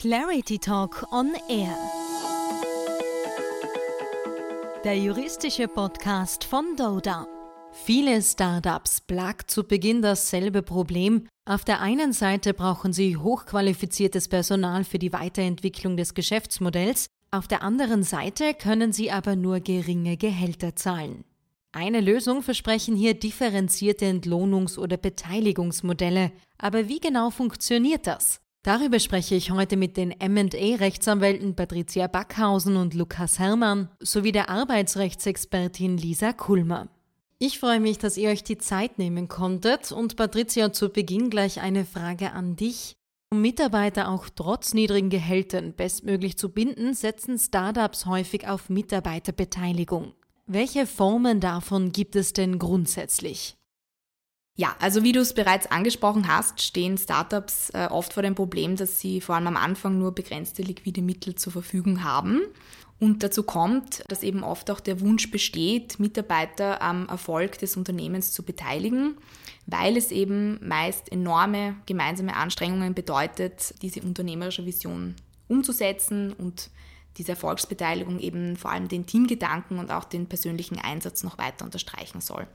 Clarity Talk on Air. Der juristische Podcast von Doda. Viele Startups plagt zu Beginn dasselbe Problem. Auf der einen Seite brauchen sie hochqualifiziertes Personal für die Weiterentwicklung des Geschäftsmodells, auf der anderen Seite können sie aber nur geringe Gehälter zahlen. Eine Lösung versprechen hier differenzierte Entlohnungs- oder Beteiligungsmodelle. Aber wie genau funktioniert das? Darüber spreche ich heute mit den MA-Rechtsanwälten Patricia Backhausen und Lukas Herrmann sowie der Arbeitsrechtsexpertin Lisa Kulmer. Ich freue mich, dass ihr euch die Zeit nehmen konntet und Patricia zu Beginn gleich eine Frage an dich. Um Mitarbeiter auch trotz niedrigen Gehältern bestmöglich zu binden, setzen Startups häufig auf Mitarbeiterbeteiligung. Welche Formen davon gibt es denn grundsätzlich? Ja, also wie du es bereits angesprochen hast, stehen Startups äh, oft vor dem Problem, dass sie vor allem am Anfang nur begrenzte liquide Mittel zur Verfügung haben. Und dazu kommt, dass eben oft auch der Wunsch besteht, Mitarbeiter am Erfolg des Unternehmens zu beteiligen, weil es eben meist enorme gemeinsame Anstrengungen bedeutet, diese unternehmerische Vision umzusetzen und diese Erfolgsbeteiligung eben vor allem den Teamgedanken und auch den persönlichen Einsatz noch weiter unterstreichen soll.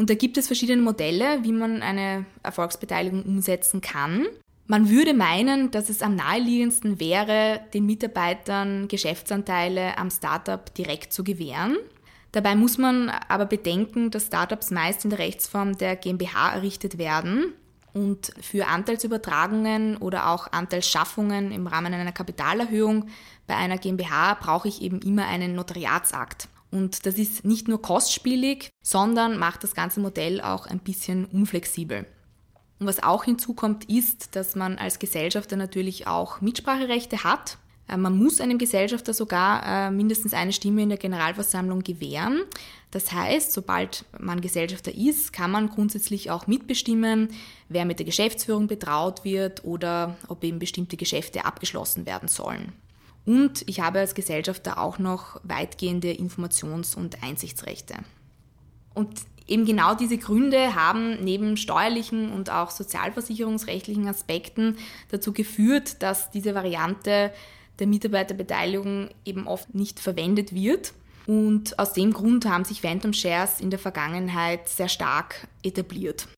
Und da gibt es verschiedene Modelle, wie man eine Erfolgsbeteiligung umsetzen kann. Man würde meinen, dass es am naheliegendsten wäre, den Mitarbeitern Geschäftsanteile am Startup direkt zu gewähren. Dabei muss man aber bedenken, dass Startups meist in der Rechtsform der GmbH errichtet werden und für Anteilsübertragungen oder auch Anteilsschaffungen im Rahmen einer Kapitalerhöhung bei einer GmbH brauche ich eben immer einen Notariatsakt. Und das ist nicht nur kostspielig, sondern macht das ganze Modell auch ein bisschen unflexibel. Und was auch hinzukommt, ist, dass man als Gesellschafter natürlich auch Mitspracherechte hat. Äh, man muss einem Gesellschafter sogar äh, mindestens eine Stimme in der Generalversammlung gewähren. Das heißt, sobald man Gesellschafter ist, kann man grundsätzlich auch mitbestimmen, wer mit der Geschäftsführung betraut wird oder ob eben bestimmte Geschäfte abgeschlossen werden sollen. Und ich habe als Gesellschafter auch noch weitgehende Informations- und Einsichtsrechte. Und eben genau diese Gründe haben neben steuerlichen und auch sozialversicherungsrechtlichen Aspekten dazu geführt, dass diese Variante der Mitarbeiterbeteiligung eben oft nicht verwendet wird. Und aus dem Grund haben sich Phantom Shares in der Vergangenheit sehr stark etabliert.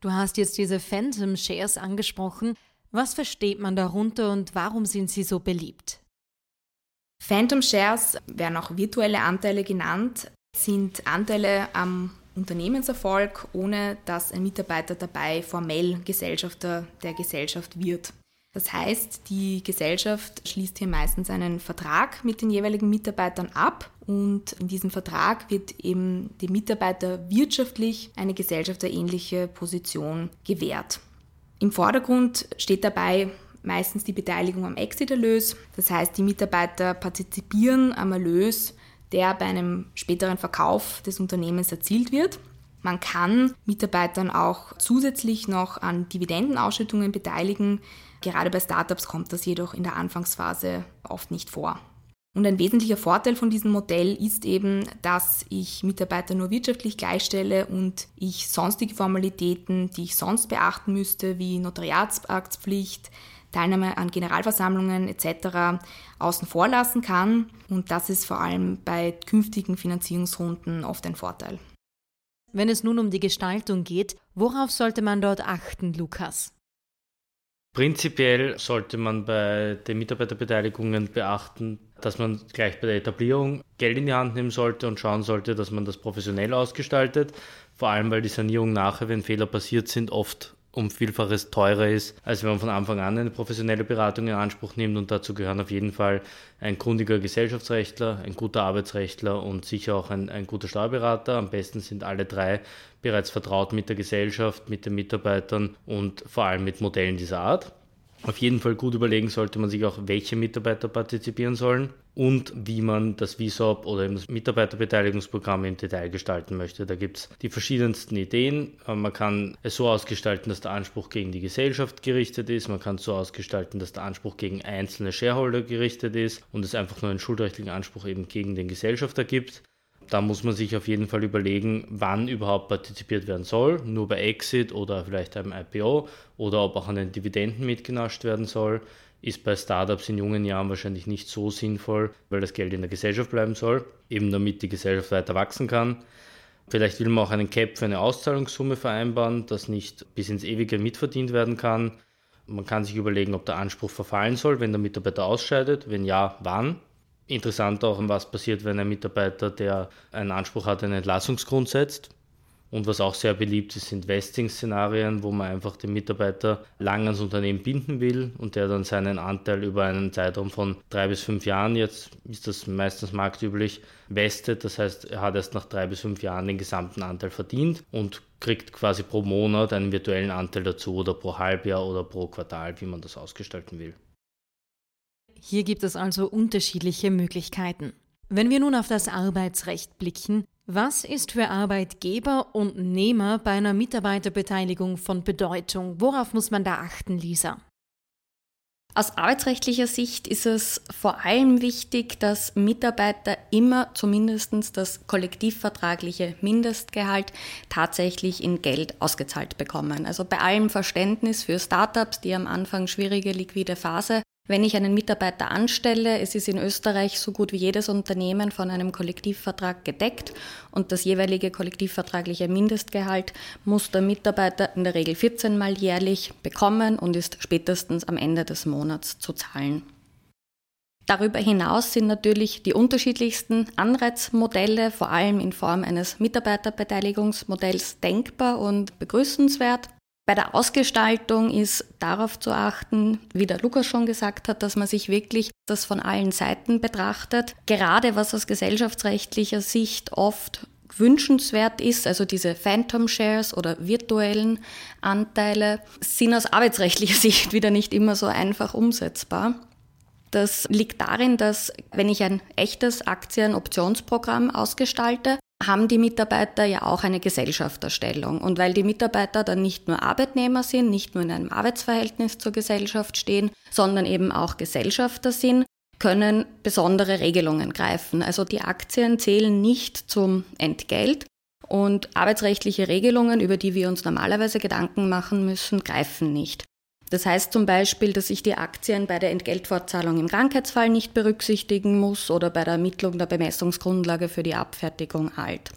Du hast jetzt diese Phantom Shares angesprochen. Was versteht man darunter und warum sind sie so beliebt? Phantom Shares, werden auch virtuelle Anteile genannt, sind Anteile am Unternehmenserfolg, ohne dass ein Mitarbeiter dabei formell Gesellschafter der Gesellschaft wird. Das heißt, die Gesellschaft schließt hier meistens einen Vertrag mit den jeweiligen Mitarbeitern ab und in diesem Vertrag wird eben dem Mitarbeiter wirtschaftlich eine gesellschafterähnliche Position gewährt. Im Vordergrund steht dabei meistens die Beteiligung am Exit-Erlös. Das heißt, die Mitarbeiter partizipieren am Erlös, der bei einem späteren Verkauf des Unternehmens erzielt wird. Man kann Mitarbeitern auch zusätzlich noch an Dividendenausschüttungen beteiligen. Gerade bei Startups kommt das jedoch in der Anfangsphase oft nicht vor. Und ein wesentlicher Vorteil von diesem Modell ist eben, dass ich Mitarbeiter nur wirtschaftlich gleichstelle und ich sonstige Formalitäten, die ich sonst beachten müsste, wie Notariatsaktspflicht, Teilnahme an Generalversammlungen etc. außen vor lassen kann. Und das ist vor allem bei künftigen Finanzierungsrunden oft ein Vorteil. Wenn es nun um die Gestaltung geht, worauf sollte man dort achten, Lukas? Prinzipiell sollte man bei den Mitarbeiterbeteiligungen beachten, dass man gleich bei der Etablierung Geld in die Hand nehmen sollte und schauen sollte, dass man das professionell ausgestaltet. Vor allem, weil die Sanierung nachher, wenn Fehler passiert sind, oft um Vielfaches teurer ist, als wenn man von Anfang an eine professionelle Beratung in Anspruch nimmt. Und dazu gehören auf jeden Fall ein kundiger Gesellschaftsrechtler, ein guter Arbeitsrechtler und sicher auch ein, ein guter Steuerberater. Am besten sind alle drei bereits vertraut mit der Gesellschaft, mit den Mitarbeitern und vor allem mit Modellen dieser Art. Auf jeden Fall gut überlegen sollte man sich auch, welche Mitarbeiter partizipieren sollen und wie man das VSOP oder das Mitarbeiterbeteiligungsprogramm im Detail gestalten möchte. Da gibt es die verschiedensten Ideen. Äh, man kann es so ausgestalten, dass der Anspruch gegen die Gesellschaft gerichtet ist. Man kann es so ausgestalten, dass der Anspruch gegen einzelne Shareholder gerichtet ist und es einfach nur einen schuldrechtlichen Anspruch eben gegen den Gesellschafter gibt. Da muss man sich auf jeden Fall überlegen, wann überhaupt partizipiert werden soll. Nur bei Exit oder vielleicht einem IPO oder ob auch an den Dividenden mitgenascht werden soll. ist bei Startups in jungen Jahren wahrscheinlich nicht so sinnvoll, weil das Geld in der Gesellschaft bleiben soll, eben damit die Gesellschaft weiter wachsen kann. Vielleicht will man auch einen Cap für eine Auszahlungssumme vereinbaren, das nicht bis ins Ewige mitverdient werden kann. Man kann sich überlegen, ob der Anspruch verfallen soll, wenn der Mitarbeiter ausscheidet. Wenn ja, wann? Interessant auch, was passiert, wenn ein Mitarbeiter, der einen Anspruch hat, einen Entlassungsgrund setzt. Und was auch sehr beliebt ist, sind Vesting-Szenarien, wo man einfach den Mitarbeiter lang ans Unternehmen binden will und der dann seinen Anteil über einen Zeitraum von drei bis fünf Jahren, jetzt ist das meistens marktüblich, vestet. Das heißt, er hat erst nach drei bis fünf Jahren den gesamten Anteil verdient und kriegt quasi pro Monat einen virtuellen Anteil dazu oder pro Halbjahr oder pro Quartal, wie man das ausgestalten will. Hier gibt es also unterschiedliche Möglichkeiten. Wenn wir nun auf das Arbeitsrecht blicken, was ist für Arbeitgeber und Nehmer bei einer Mitarbeiterbeteiligung von Bedeutung? Worauf muss man da achten, Lisa? Aus arbeitsrechtlicher Sicht ist es vor allem wichtig, dass Mitarbeiter immer zumindest das kollektivvertragliche Mindestgehalt tatsächlich in Geld ausgezahlt bekommen. Also bei allem Verständnis für Startups, die am Anfang schwierige liquide Phase wenn ich einen Mitarbeiter anstelle, es ist in Österreich so gut wie jedes Unternehmen von einem Kollektivvertrag gedeckt und das jeweilige kollektivvertragliche Mindestgehalt muss der Mitarbeiter in der Regel 14 Mal jährlich bekommen und ist spätestens am Ende des Monats zu zahlen. Darüber hinaus sind natürlich die unterschiedlichsten Anreizmodelle, vor allem in Form eines Mitarbeiterbeteiligungsmodells, denkbar und begrüßenswert. Bei der Ausgestaltung ist darauf zu achten, wie der Lukas schon gesagt hat, dass man sich wirklich das von allen Seiten betrachtet. Gerade was aus gesellschaftsrechtlicher Sicht oft wünschenswert ist, also diese Phantom Shares oder virtuellen Anteile, sind aus arbeitsrechtlicher Sicht wieder nicht immer so einfach umsetzbar. Das liegt darin, dass wenn ich ein echtes Aktienoptionsprogramm ausgestalte, haben die Mitarbeiter ja auch eine Gesellschafterstellung. Und weil die Mitarbeiter dann nicht nur Arbeitnehmer sind, nicht nur in einem Arbeitsverhältnis zur Gesellschaft stehen, sondern eben auch Gesellschafter sind, können besondere Regelungen greifen. Also die Aktien zählen nicht zum Entgelt und arbeitsrechtliche Regelungen, über die wir uns normalerweise Gedanken machen müssen, greifen nicht. Das heißt zum Beispiel, dass ich die Aktien bei der Entgeltfortzahlung im Krankheitsfall nicht berücksichtigen muss oder bei der Ermittlung der Bemessungsgrundlage für die Abfertigung alt.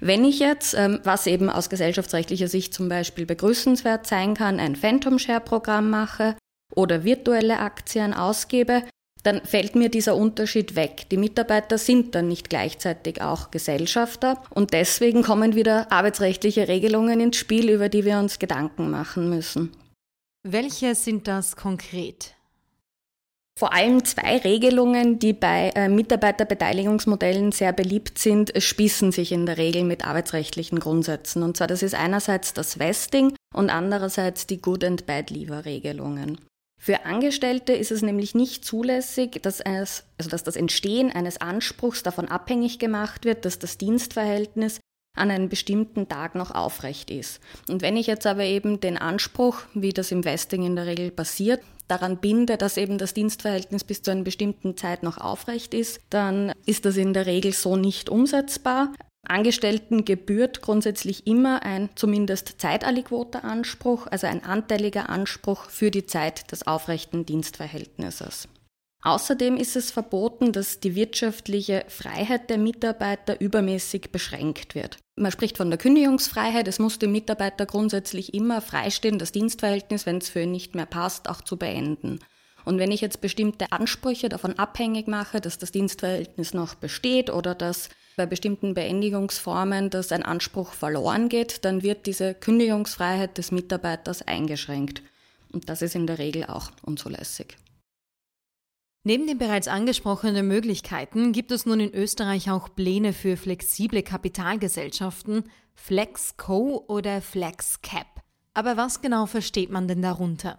Wenn ich jetzt, ähm, was eben aus gesellschaftsrechtlicher Sicht zum Beispiel begrüßenswert sein kann, ein Phantom Share Programm mache oder virtuelle Aktien ausgebe, dann fällt mir dieser Unterschied weg. Die Mitarbeiter sind dann nicht gleichzeitig auch Gesellschafter und deswegen kommen wieder arbeitsrechtliche Regelungen ins Spiel, über die wir uns Gedanken machen müssen. Welche sind das konkret? Vor allem zwei Regelungen, die bei äh, Mitarbeiterbeteiligungsmodellen sehr beliebt sind, spießen sich in der Regel mit arbeitsrechtlichen Grundsätzen. Und zwar das ist einerseits das Vesting und andererseits die Good and Bad Leaver Regelungen. Für Angestellte ist es nämlich nicht zulässig, dass, es, also dass das Entstehen eines Anspruchs davon abhängig gemacht wird, dass das Dienstverhältnis an einem bestimmten Tag noch aufrecht ist. Und wenn ich jetzt aber eben den Anspruch, wie das im Vesting in der Regel passiert, daran binde, dass eben das Dienstverhältnis bis zu einer bestimmten Zeit noch aufrecht ist, dann ist das in der Regel so nicht umsetzbar. Angestellten gebührt grundsätzlich immer ein zumindest zeitalliquoter Anspruch, also ein anteiliger Anspruch für die Zeit des aufrechten Dienstverhältnisses. Außerdem ist es verboten, dass die wirtschaftliche Freiheit der Mitarbeiter übermäßig beschränkt wird. Man spricht von der Kündigungsfreiheit. Es muss dem Mitarbeiter grundsätzlich immer freistehen, das Dienstverhältnis, wenn es für ihn nicht mehr passt, auch zu beenden. Und wenn ich jetzt bestimmte Ansprüche davon abhängig mache, dass das Dienstverhältnis noch besteht oder dass bei bestimmten Beendigungsformen dass ein Anspruch verloren geht, dann wird diese Kündigungsfreiheit des Mitarbeiters eingeschränkt. Und das ist in der Regel auch unzulässig. Neben den bereits angesprochenen Möglichkeiten gibt es nun in Österreich auch Pläne für flexible Kapitalgesellschaften, FlexCo oder FlexCap. Aber was genau versteht man denn darunter?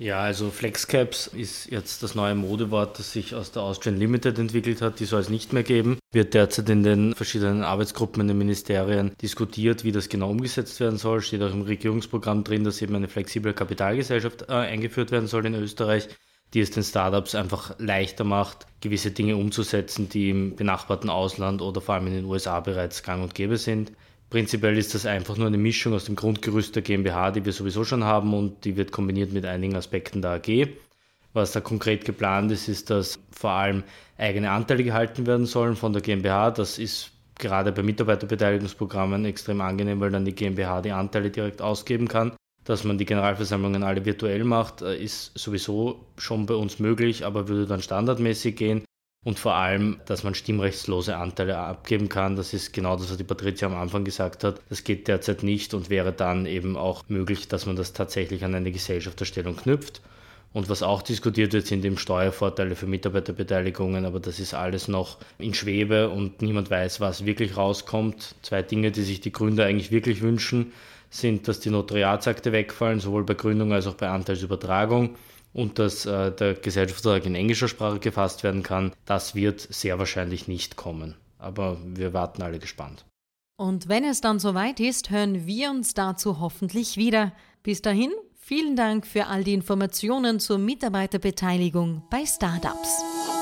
Ja, also FlexCaps ist jetzt das neue Modewort, das sich aus der Austrian Limited entwickelt hat. Die soll es nicht mehr geben. Wird derzeit in den verschiedenen Arbeitsgruppen in den Ministerien diskutiert, wie das genau umgesetzt werden soll. Steht auch im Regierungsprogramm drin, dass eben eine flexible Kapitalgesellschaft äh, eingeführt werden soll in Österreich die es den Startups einfach leichter macht, gewisse Dinge umzusetzen, die im benachbarten Ausland oder vor allem in den USA bereits gang und gäbe sind. Prinzipiell ist das einfach nur eine Mischung aus dem Grundgerüst der GmbH, die wir sowieso schon haben und die wird kombiniert mit einigen Aspekten der AG. Was da konkret geplant ist, ist, dass vor allem eigene Anteile gehalten werden sollen von der GmbH. Das ist gerade bei Mitarbeiterbeteiligungsprogrammen extrem angenehm, weil dann die GmbH die Anteile direkt ausgeben kann. Dass man die Generalversammlungen alle virtuell macht, äh, ist sowieso schon bei uns möglich, aber würde dann standardmäßig gehen. Und vor allem, dass man stimmrechtslose Anteile abgeben kann. Das ist genau das, was die Patricia am Anfang gesagt hat. Das geht derzeit nicht und wäre dann eben auch möglich, dass man das tatsächlich an eine Gesellschafterstellung knüpft. Und was auch diskutiert wird, sind eben Steuervorteile für Mitarbeiterbeteiligungen, aber das ist alles noch in Schwebe und niemand weiß, was wirklich rauskommt. Zwei Dinge, die sich die Gründer eigentlich wirklich wünschen, sind, dass die Notariatsakte wegfallen, sowohl bei Gründung als auch bei Anteilsübertragung und dass äh, der Gesellschaftsvertrag in englischer Sprache gefasst werden kann. Das wird sehr wahrscheinlich nicht kommen. Aber wir warten alle gespannt. Und wenn es dann soweit ist, hören wir uns dazu hoffentlich wieder. Bis dahin Vielen Dank für all die Informationen zur Mitarbeiterbeteiligung bei Startups.